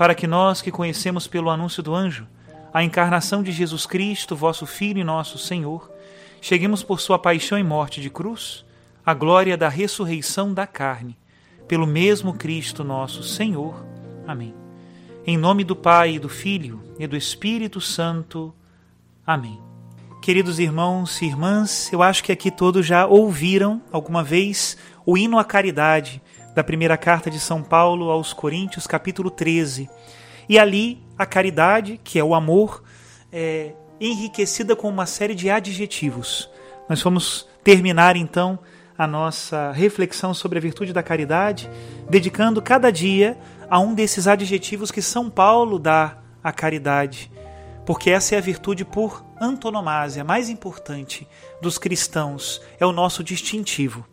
para que nós que conhecemos pelo anúncio do anjo a encarnação de Jesus Cristo, vosso Filho e nosso Senhor, cheguemos por sua paixão e morte de cruz à glória da ressurreição da carne, pelo mesmo Cristo nosso Senhor. Amém. Em nome do Pai, do Filho e do Espírito Santo. Amém. Queridos irmãos e irmãs, eu acho que aqui todos já ouviram alguma vez o hino à caridade da primeira carta de São Paulo aos Coríntios, capítulo 13. E ali a caridade, que é o amor, é enriquecida com uma série de adjetivos. Nós vamos terminar então a nossa reflexão sobre a virtude da caridade, dedicando cada dia a um desses adjetivos que São Paulo dá à caridade, porque essa é a virtude por antonomasia, mais importante dos cristãos, é o nosso distintivo.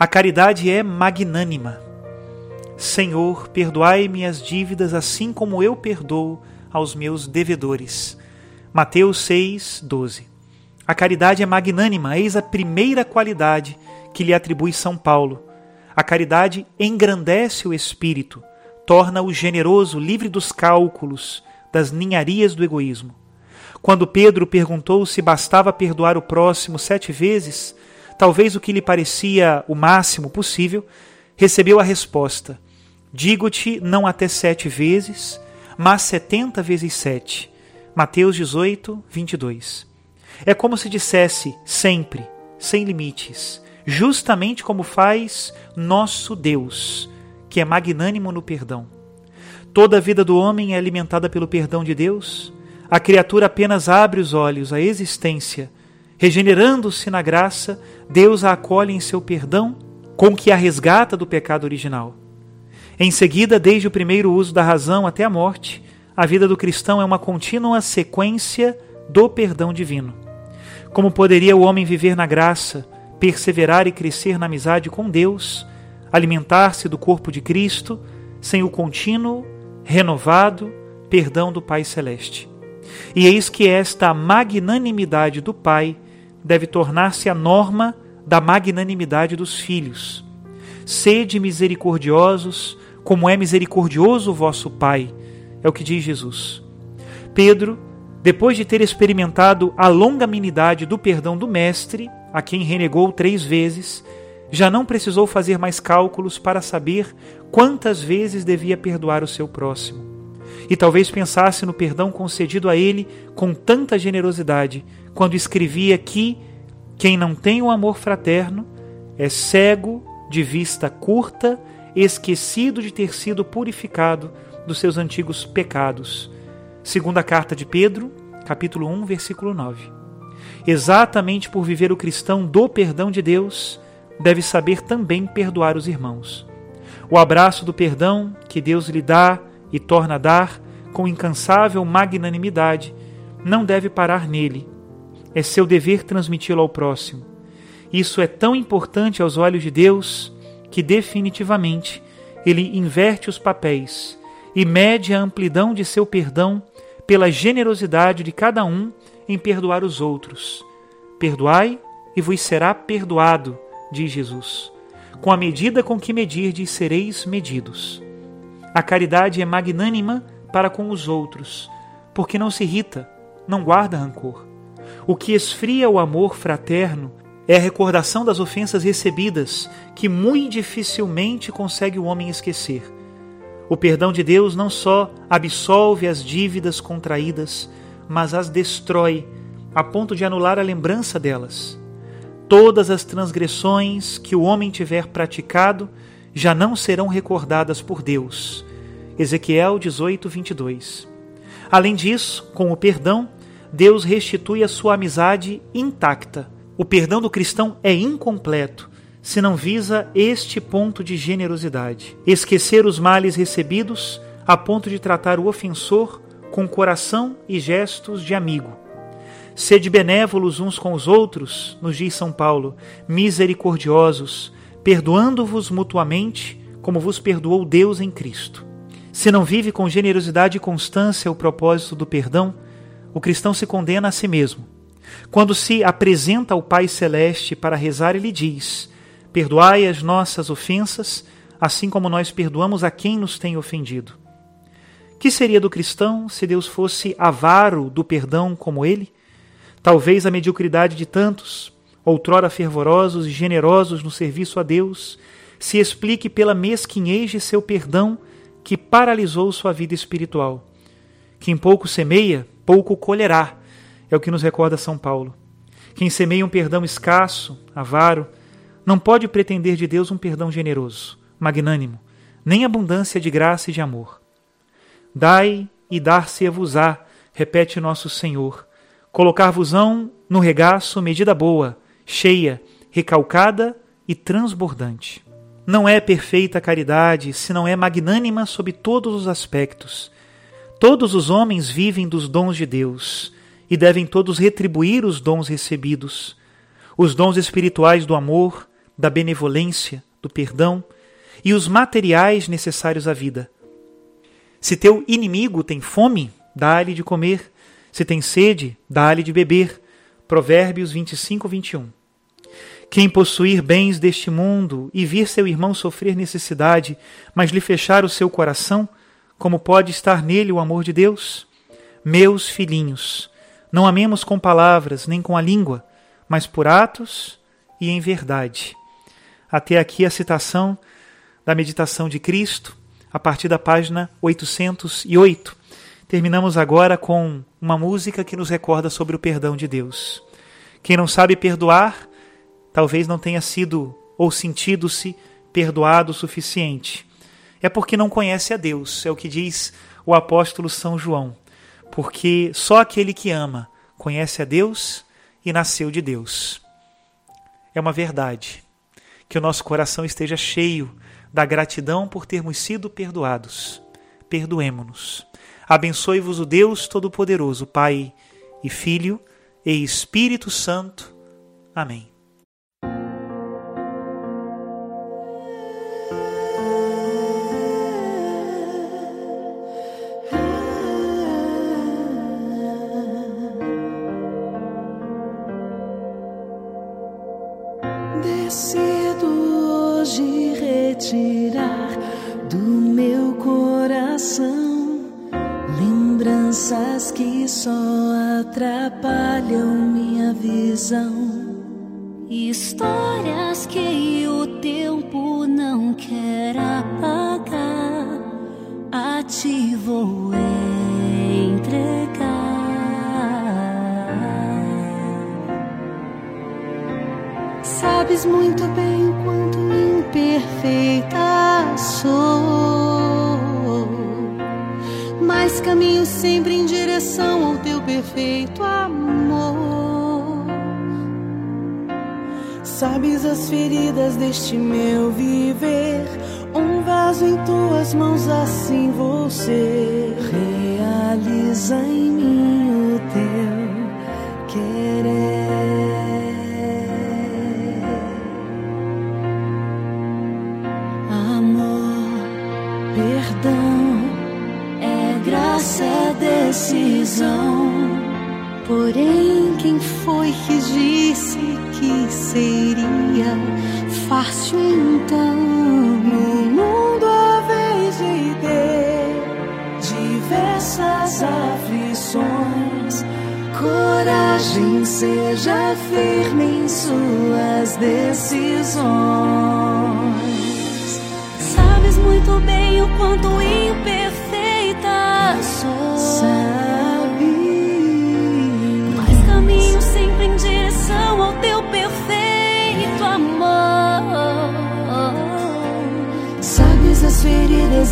A caridade é magnânima. Senhor, perdoai-me as dívidas assim como eu perdoo aos meus devedores. Mateus 6, 12. A caridade é magnânima, eis a primeira qualidade que lhe atribui São Paulo. A caridade engrandece o espírito, torna-o generoso, livre dos cálculos, das ninharias do egoísmo. Quando Pedro perguntou se bastava perdoar o próximo sete vezes, talvez o que lhe parecia o máximo possível, recebeu a resposta: Digo-te não até sete vezes, mas setenta vezes sete. Mateus 18, 22. É como se dissesse sempre, sem limites, justamente como faz nosso Deus, que é magnânimo no perdão. Toda a vida do homem é alimentada pelo perdão de Deus. A criatura apenas abre os olhos à existência Regenerando-se na graça, Deus a acolhe em seu perdão, com que a resgata do pecado original. Em seguida, desde o primeiro uso da razão até a morte, a vida do cristão é uma contínua sequência do perdão divino. Como poderia o homem viver na graça, perseverar e crescer na amizade com Deus, alimentar-se do corpo de Cristo, sem o contínuo, renovado perdão do Pai Celeste? E eis que esta magnanimidade do Pai deve tornar-se a norma da magnanimidade dos filhos. Sede misericordiosos, como é misericordioso o vosso Pai, é o que diz Jesus. Pedro, depois de ter experimentado a longanimidade do perdão do Mestre, a quem renegou três vezes, já não precisou fazer mais cálculos para saber quantas vezes devia perdoar o seu próximo. E talvez pensasse no perdão concedido a ele com tanta generosidade quando escrevia que quem não tem o amor fraterno é cego, de vista curta, esquecido de ter sido purificado dos seus antigos pecados. Segunda carta de Pedro, capítulo 1, versículo 9. Exatamente por viver o cristão do perdão de Deus, deve saber também perdoar os irmãos. O abraço do perdão que Deus lhe dá e torna a dar com incansável magnanimidade não deve parar nele, é seu dever transmiti-lo ao próximo. Isso é tão importante aos olhos de Deus que definitivamente ele inverte os papéis e mede a amplidão de seu perdão pela generosidade de cada um em perdoar os outros. Perdoai e vos será perdoado, diz Jesus. Com a medida com que medirdes, sereis medidos. A caridade é magnânima para com os outros, porque não se irrita, não guarda rancor. O que esfria o amor fraterno é a recordação das ofensas recebidas, que muito dificilmente consegue o homem esquecer. O perdão de Deus não só absolve as dívidas contraídas, mas as destrói, a ponto de anular a lembrança delas. Todas as transgressões que o homem tiver praticado já não serão recordadas por Deus. Ezequiel 18, 22. Além disso, com o perdão, Deus restitui a sua amizade intacta. O perdão do cristão é incompleto se não visa este ponto de generosidade. Esquecer os males recebidos a ponto de tratar o ofensor com coração e gestos de amigo. Sede benévolos uns com os outros, nos diz São Paulo, misericordiosos, perdoando-vos mutuamente, como vos perdoou Deus em Cristo. Se não vive com generosidade e constância o propósito do perdão, o cristão se condena a si mesmo. Quando se apresenta ao Pai Celeste para rezar, ele diz: Perdoai as nossas ofensas, assim como nós perdoamos a quem nos tem ofendido. Que seria do cristão se Deus fosse avaro do perdão como ele? Talvez a mediocridade de tantos, outrora fervorosos e generosos no serviço a Deus, se explique pela mesquinhez de seu perdão que paralisou sua vida espiritual. Quem pouco semeia, pouco colherá, é o que nos recorda São Paulo. Quem semeia um perdão escasso, avaro, não pode pretender de Deus um perdão generoso, magnânimo, nem abundância de graça e de amor. Dai e dar-se-a-vos-á, repete nosso Senhor. Colocar-vos-ão no regaço medida boa, cheia, recalcada e transbordante. Não é perfeita a caridade se não é magnânima sob todos os aspectos, Todos os homens vivem dos dons de Deus e devem todos retribuir os dons recebidos, os dons espirituais do amor, da benevolência, do perdão e os materiais necessários à vida. Se teu inimigo tem fome, dá-lhe de comer. Se tem sede, dá-lhe de beber. Provérbios 25, 21. Quem possuir bens deste mundo e vir seu irmão sofrer necessidade, mas lhe fechar o seu coração, como pode estar nele o amor de Deus? Meus filhinhos, não amemos com palavras nem com a língua, mas por atos e em verdade. Até aqui a citação da meditação de Cristo, a partir da página 808. Terminamos agora com uma música que nos recorda sobre o perdão de Deus. Quem não sabe perdoar, talvez não tenha sido ou sentido-se perdoado o suficiente é porque não conhece a Deus, é o que diz o apóstolo São João. Porque só aquele que ama conhece a Deus e nasceu de Deus. É uma verdade. Que o nosso coração esteja cheio da gratidão por termos sido perdoados. Perdoemo-nos. Abençoe-vos o Deus Todo-Poderoso, Pai e Filho e Espírito Santo. Amém. Visão. Histórias que o tempo não quer apagar, a ti vou entregar. Sabes muito bem quanto imperfeita sou, mas caminho sempre em direção ao teu perfeito amor. Sabes as feridas deste meu viver, um vaso em tuas mãos, assim vou ser. Realiza em mim o teu querer. perdão é graça, é decisão. Porém, quem foi que disse que seria fácil então? No mundo a vez de ter diversas aflições. Coragem, seja firme em suas decisões. Sabes muito bem o quanto imperfeita sou.